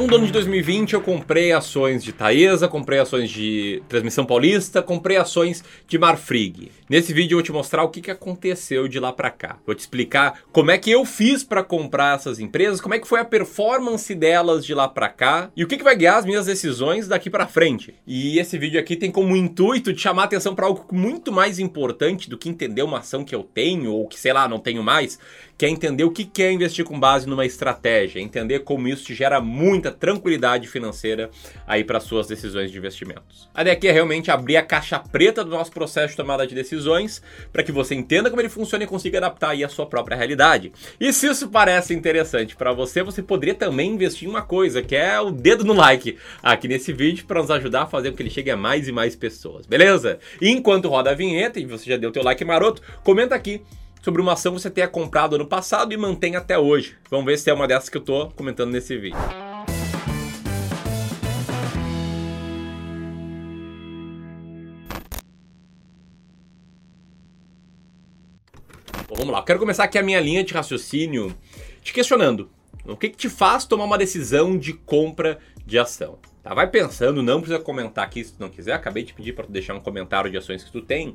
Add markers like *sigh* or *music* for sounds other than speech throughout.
longo do ano de 2020 eu comprei ações de Taesa, comprei ações de Transmissão Paulista, comprei ações de Marfrig. Nesse vídeo eu vou te mostrar o que, que aconteceu de lá para cá. Vou te explicar como é que eu fiz para comprar essas empresas, como é que foi a performance delas de lá para cá e o que, que vai guiar as minhas decisões daqui para frente. E esse vídeo aqui tem como intuito de chamar atenção para algo muito mais importante do que entender uma ação que eu tenho ou que sei lá, não tenho mais, que é entender o que é investir com base numa estratégia, entender como isso te gera muita tranquilidade financeira aí para suas decisões de investimentos. A ideia aqui é realmente abrir a caixa preta do nosso processo de tomada de decisões para que você entenda como ele funciona e consiga adaptar aí a sua própria realidade. E se isso parece interessante para você, você poderia também investir em uma coisa, que é o dedo no like aqui nesse vídeo para nos ajudar a fazer com que ele chegue a mais e mais pessoas, beleza? E enquanto roda a vinheta e você já deu teu like maroto, comenta aqui sobre uma ação que você tenha comprado ano passado e mantém até hoje. Vamos ver se é uma dessas que eu estou comentando nesse vídeo. Bom, vamos lá, eu quero começar aqui a minha linha de raciocínio te questionando. O que, que te faz tomar uma decisão de compra de ação? Tá? Vai pensando, não precisa comentar aqui se tu não quiser. Acabei de pedir para tu deixar um comentário de ações que tu tem.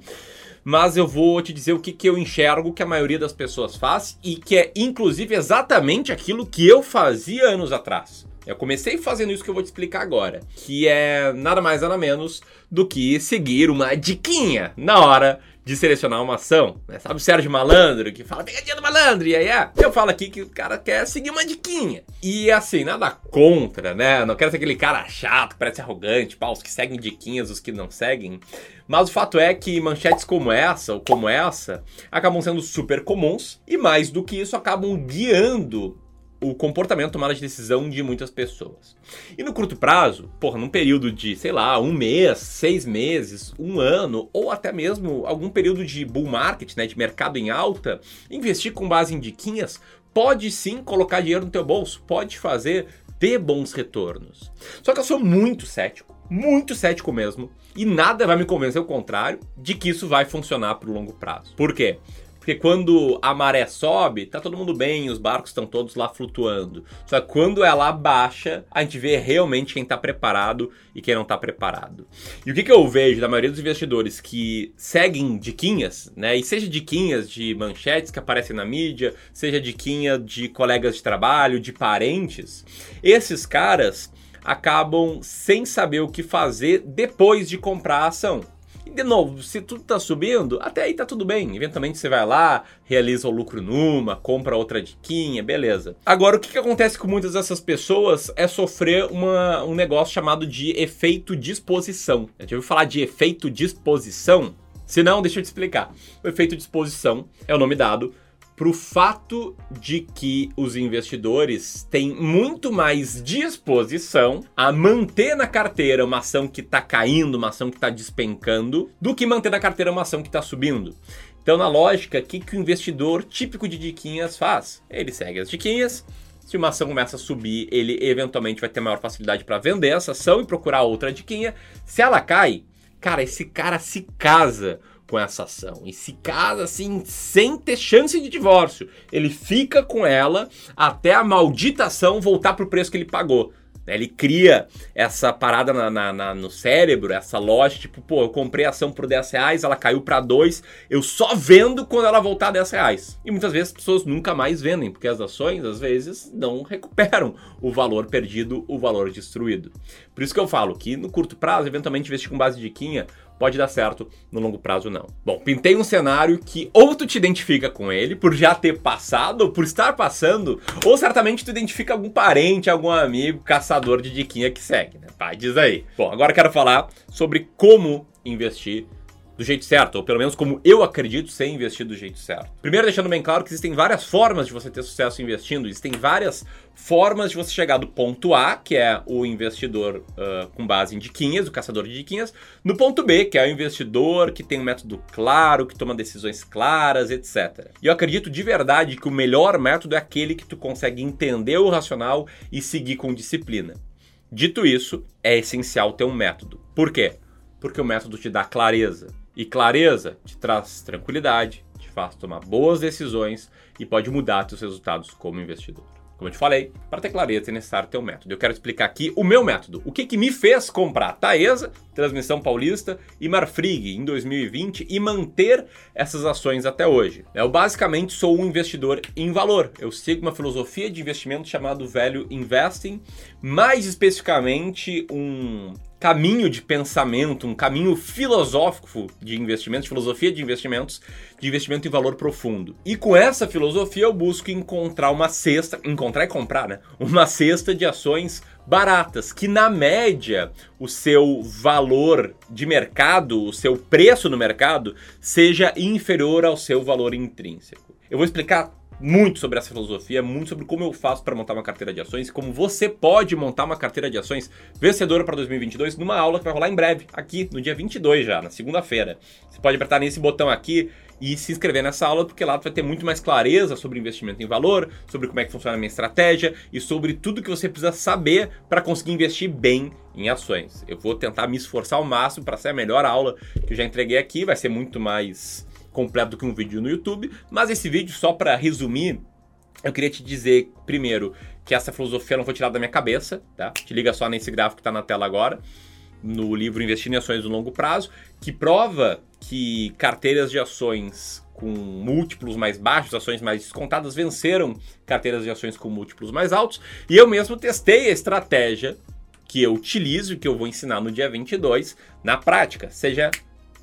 Mas eu vou te dizer o que, que eu enxergo que a maioria das pessoas faz e que é inclusive exatamente aquilo que eu fazia anos atrás. Eu comecei fazendo isso que eu vou te explicar agora, que é nada mais nada menos do que seguir uma diquinha na hora de selecionar uma ação. Né? Sabe o Sérgio Malandro que fala pegadinha do malandro, e aí é? Eu falo aqui que o cara quer seguir uma diquinha. E assim, nada contra, né? Não quero ser aquele cara chato, parece arrogante, pá, os que seguem diquinhas, os que não seguem. Mas o fato é que manchetes como essa, ou como essa, acabam sendo super comuns e mais do que isso, acabam guiando o comportamento tomada de decisão de muitas pessoas. E no curto prazo, porra, num período de, sei lá, um mês, seis meses, um ano, ou até mesmo algum período de bull market, né, de mercado em alta, investir com base em diquinhas pode sim colocar dinheiro no teu bolso, pode fazer ter bons retornos. Só que eu sou muito cético, muito cético mesmo, e nada vai me convencer o contrário de que isso vai funcionar para o longo prazo. Por quê? Porque quando a maré sobe, tá todo mundo bem, os barcos estão todos lá flutuando. Só que quando ela baixa, a gente vê realmente quem tá preparado e quem não tá preparado. E o que, que eu vejo da maioria dos investidores que seguem diquinhas, né? E seja diquinhas de manchetes que aparecem na mídia, seja diquinha de colegas de trabalho, de parentes, esses caras acabam sem saber o que fazer depois de comprar a ação de novo, se tudo tá subindo, até aí tá tudo bem. Eventualmente você vai lá, realiza o lucro numa, compra outra diquinha, beleza. Agora, o que, que acontece com muitas dessas pessoas é sofrer uma, um negócio chamado de efeito disposição. Já ouviu falar de efeito disposição? Se não, deixa eu te explicar. O efeito disposição é o nome dado para o fato de que os investidores têm muito mais disposição a manter na carteira uma ação que está caindo, uma ação que está despencando, do que manter na carteira uma ação que está subindo. Então, na lógica, o que, que o investidor típico de diquinhas faz? Ele segue as diquinhas. Se uma ação começa a subir, ele eventualmente vai ter maior facilidade para vender essa ação e procurar outra diquinha. Se ela cai, cara, esse cara se casa com essa ação e se casa assim sem ter chance de divórcio. Ele fica com ela até a maldita ação voltar para o preço que ele pagou. Ele cria essa parada na, na, na, no cérebro, essa loja, tipo, pô, eu comprei a ação por 10 reais, ela caiu para 2, eu só vendo quando ela voltar a 10 reais. E muitas vezes as pessoas nunca mais vendem, porque as ações, às vezes, não recuperam o valor perdido, o valor destruído. Por isso que eu falo que no curto prazo, eventualmente investir com base de quinha pode dar certo, no longo prazo não. Bom, pintei um cenário que ou tu te identifica com ele por já ter passado, ou por estar passando, ou certamente tu identifica algum parente, algum amigo, caçador de diquinha que segue, né? Pai, diz aí. Bom, agora quero falar sobre como investir do jeito certo, ou pelo menos como eu acredito ser investir do jeito certo. Primeiro, deixando bem claro que existem várias formas de você ter sucesso investindo, existem várias formas de você chegar do ponto A, que é o investidor uh, com base em diquinhas, o caçador de diquinhas, no ponto B, que é o investidor que tem um método claro, que toma decisões claras, etc. E eu acredito de verdade que o melhor método é aquele que tu consegue entender o racional e seguir com disciplina. Dito isso, é essencial ter um método. Por quê? Porque o método te dá clareza e clareza te traz tranquilidade, te faz tomar boas decisões e pode mudar seus resultados como investidor. Como eu te falei, para ter clareza é necessário ter um método. Eu quero explicar aqui o meu método. O que, que me fez comprar Taesa, Transmissão Paulista e Marfrig em 2020 e manter essas ações até hoje. Eu basicamente sou um investidor em valor. Eu sigo uma filosofia de investimento chamado Value Investing, mais especificamente um caminho de pensamento, um caminho filosófico de investimentos, filosofia de investimentos, de investimento em valor profundo. E com essa filosofia eu busco encontrar uma cesta, encontrar e comprar, né? Uma cesta de ações baratas, que na média o seu valor de mercado, o seu preço no mercado, seja inferior ao seu valor intrínseco. Eu vou explicar muito sobre essa filosofia, muito sobre como eu faço para montar uma carteira de ações, como você pode montar uma carteira de ações vencedora para 2022 numa aula que vai rolar em breve, aqui no dia 22 já, na segunda-feira. Você pode apertar nesse botão aqui e se inscrever nessa aula, porque lá vai ter muito mais clareza sobre investimento em valor, sobre como é que funciona a minha estratégia e sobre tudo que você precisa saber para conseguir investir bem em ações. Eu vou tentar me esforçar ao máximo para ser a melhor aula que eu já entreguei aqui, vai ser muito mais completo do que um vídeo no YouTube, mas esse vídeo, só para resumir, eu queria te dizer, primeiro, que essa filosofia não foi tirada da minha cabeça, tá? Te liga só nesse gráfico que está na tela agora, no livro Investir em Ações no Longo Prazo, que prova que carteiras de ações com múltiplos mais baixos, ações mais descontadas, venceram carteiras de ações com múltiplos mais altos. E eu mesmo testei a estratégia que eu utilizo, que eu vou ensinar no dia 22, na prática, seja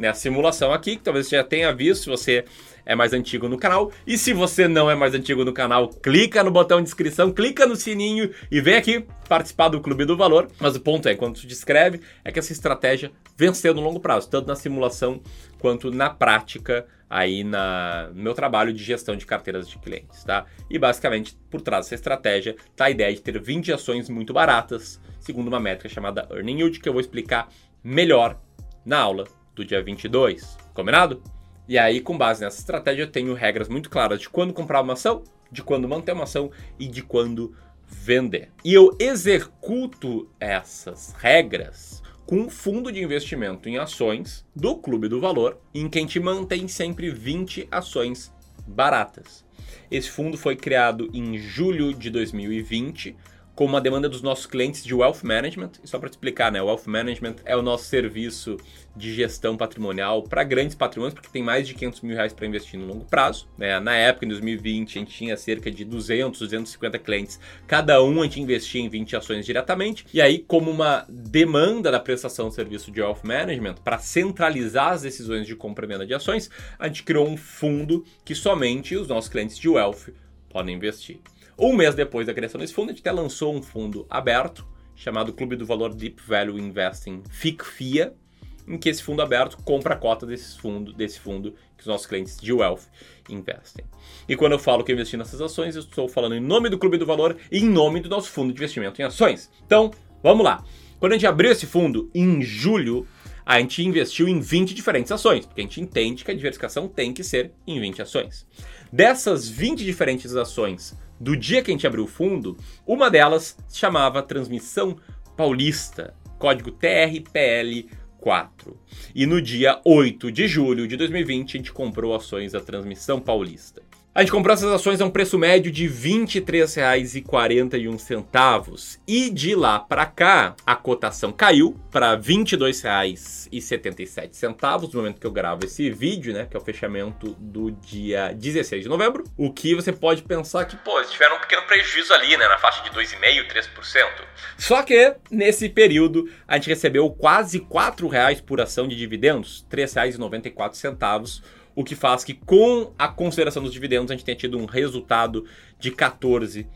né, a simulação aqui, que talvez você já tenha visto se você é mais antigo no canal. E se você não é mais antigo no canal, clica no botão de inscrição, clica no sininho e vem aqui participar do Clube do Valor. Mas o ponto é, quando tu descreve, é que essa estratégia venceu no longo prazo, tanto na simulação quanto na prática aí na, no meu trabalho de gestão de carteiras de clientes, tá? E basicamente, por trás dessa estratégia, tá a ideia de ter 20 ações muito baratas, segundo uma métrica chamada Earning Yield, que eu vou explicar melhor na aula do dia 22. Combinado? E aí, com base nessa estratégia, eu tenho regras muito claras de quando comprar uma ação, de quando manter uma ação e de quando vender. E eu executo essas regras com um fundo de investimento em ações do Clube do Valor, em que a gente mantém sempre 20 ações baratas. Esse fundo foi criado em julho de 2020 com uma demanda dos nossos clientes de wealth management. E só para te explicar, né, o wealth management é o nosso serviço de gestão patrimonial para grandes patrimônios, porque tem mais de 500 mil reais para investir no longo prazo. Né? Na época, em 2020, a gente tinha cerca de 200, 250 clientes. Cada um a gente investia em 20 ações diretamente. E aí, como uma demanda da prestação de serviço de wealth management, para centralizar as decisões de compra e venda de ações, a gente criou um fundo que somente os nossos clientes de wealth podem investir. Um mês depois da criação desse fundo, a gente até lançou um fundo aberto chamado Clube do Valor Deep Value Investing FICFIA, em que esse fundo aberto compra a cota desse fundo, desse fundo que os nossos clientes de Wealth investem. E quando eu falo que eu investi nessas ações, eu estou falando em nome do Clube do Valor e em nome do nosso fundo de investimento em ações. Então, vamos lá. Quando a gente abriu esse fundo em julho, a gente investiu em 20 diferentes ações, porque a gente entende que a diversificação tem que ser em 20 ações. Dessas 20 diferentes ações do dia que a gente abriu o fundo, uma delas chamava Transmissão Paulista, código TRPL4. E no dia 8 de julho de 2020, a gente comprou ações da Transmissão Paulista. A gente comprou essas ações a um preço médio de R$ 23,41 e de lá para cá a cotação caiu para R$ 22,77 no momento que eu gravo esse vídeo, né, que é o fechamento do dia 16 de novembro. O que você pode pensar que, pô, eles tiveram um pequeno prejuízo ali, né, na faixa de 2,5%, 3%. Só que nesse período a gente recebeu quase R$ 4,00 por ação de dividendos, R$ 3,94 o que faz que, com a consideração dos dividendos, a gente tenha tido um resultado de 14%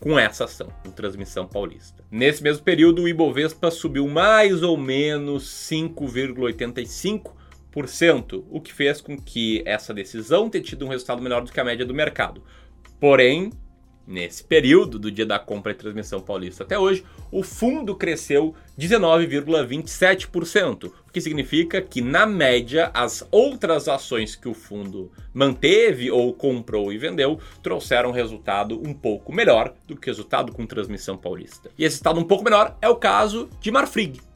com essa ação, com transmissão paulista. Nesse mesmo período, o Ibovespa subiu mais ou menos 5,85%, o que fez com que essa decisão tenha tido um resultado melhor do que a média do mercado. Porém, Nesse período, do dia da compra e transmissão paulista até hoje, o fundo cresceu 19,27%, o que significa que, na média, as outras ações que o fundo manteve ou comprou e vendeu trouxeram resultado um pouco melhor do que o resultado com transmissão paulista. E esse resultado um pouco melhor é o caso de Marfrig.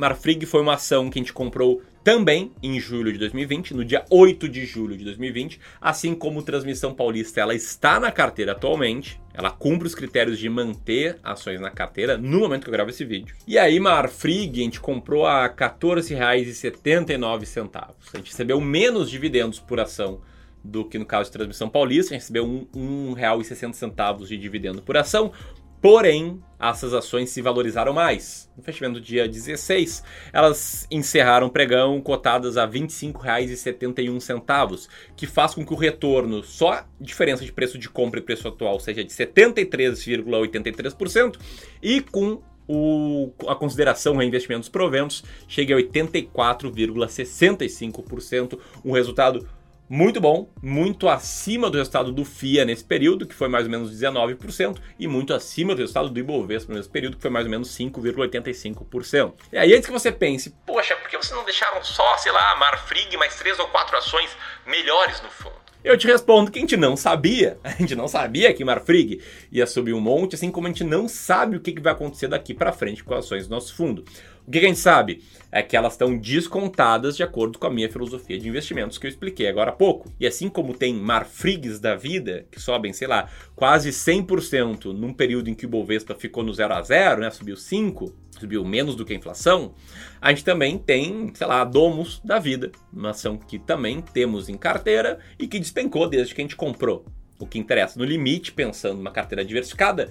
Marfrig foi uma ação que a gente comprou também em julho de 2020, no dia 8 de julho de 2020, assim como Transmissão Paulista, ela está na carteira atualmente, ela cumpre os critérios de manter ações na carteira no momento que eu gravo esse vídeo. E aí, Marfrig, a gente comprou a R$ 14,79. A gente recebeu menos dividendos por ação do que no caso de Transmissão Paulista, a gente recebeu R$ 1,60 de dividendo por ação, Porém, essas ações se valorizaram mais. No fechamento do dia 16, elas encerraram o pregão cotadas a R$ 25,71, que faz com que o retorno, só a diferença de preço de compra e preço atual, seja de 73,83% e com o, a consideração reinvestimento dos proventos chegue a 84,65%, um resultado muito bom, muito acima do resultado do FIA nesse período, que foi mais ou menos 19%, e muito acima do resultado do Ibovespa nesse período, que foi mais ou menos 5,85%. E aí, antes que você pense, poxa, por que vocês não deixaram só, sei lá, Marfrig mais três ou quatro ações melhores no fundo? Eu te respondo que a gente não sabia. *laughs* A gente não sabia que Marfrig ia subir um monte, assim como a gente não sabe o que vai acontecer daqui para frente com ações do nosso fundo. O que a gente sabe? É que elas estão descontadas de acordo com a minha filosofia de investimentos que eu expliquei agora há pouco. E assim como tem Marfrigs da vida, que sobem, sei lá, quase 100% num período em que o Bovespa ficou no 0 a 0, né, subiu 5, subiu menos do que a inflação, a gente também tem, sei lá, a Domus da vida, uma ação que também temos em carteira e que despencou desde que a gente comprou. O que interessa no limite, pensando numa carteira diversificada,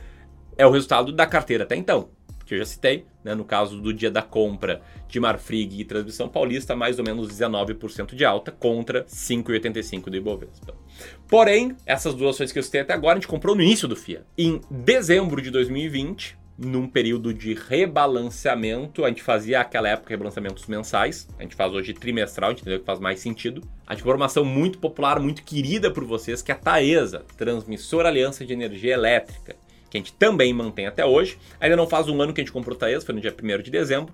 é o resultado da carteira até então que eu já citei, né, no caso do dia da compra de Marfrig e Transmissão Paulista, mais ou menos 19% de alta contra 5,85% do Ibovespa. Porém, essas duas ações que eu citei até agora, a gente comprou no início do FIA. Em dezembro de 2020, num período de rebalanceamento. A gente fazia aquela época rebalanceamentos mensais, a gente faz hoje trimestral, a gente entendeu que faz mais sentido. A informação muito popular, muito querida por vocês, que é a Taesa, Transmissora Aliança de Energia Elétrica que a gente também mantém até hoje. Ainda não faz um ano que a gente comprou Taesa, foi no dia 1 de dezembro.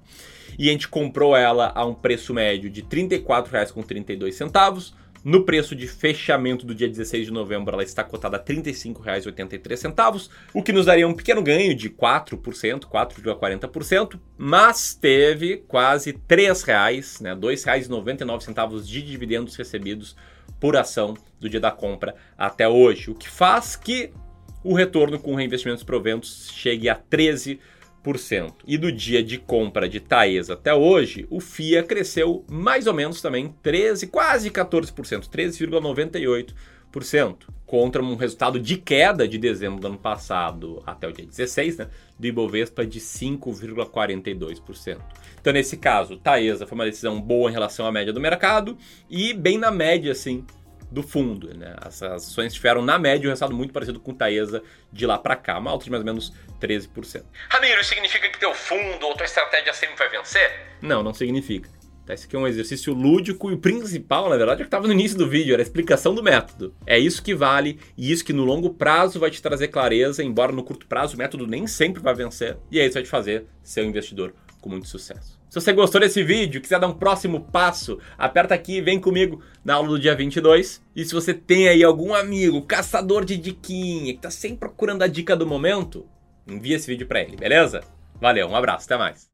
E a gente comprou ela a um preço médio de R$ 34,32. No preço de fechamento do dia 16 de novembro, ela está cotada a R$ 35,83, o que nos daria um pequeno ganho de 4%, 4,40%, mas teve quase R$ 3,00, né, R$ 2,99 de dividendos recebidos por ação do dia da compra até hoje, o que faz que o retorno com reinvestimentos proventos chegue a 13%. E do dia de compra de Taesa até hoje, o FIA cresceu mais ou menos também 13, quase 14%, 13,98%, contra um resultado de queda de dezembro do ano passado até o dia 16, né, do Ibovespa de 5,42%. Então, nesse caso, Taesa foi uma decisão boa em relação à média do mercado e bem na média, assim, do fundo. Né? As ações tiveram, na média, um resultado muito parecido com o Taesa de lá para cá, uma alta de mais ou menos 13%. Ramiro, isso significa que teu fundo ou tua estratégia sempre vai vencer? Não, não significa. Tá, esse aqui é um exercício lúdico e o principal, na verdade, é o que estava no início do vídeo, era a explicação do método. É isso que vale e isso que no longo prazo vai te trazer clareza, embora no curto prazo o método nem sempre vai vencer. E é isso que vai te fazer ser um investidor com muito sucesso. Se você gostou desse vídeo, quiser dar um próximo passo, aperta aqui e vem comigo na aula do dia 22. E se você tem aí algum amigo, caçador de diquinha, que tá sempre procurando a dica do momento, envia esse vídeo para ele, beleza? Valeu, um abraço, até mais.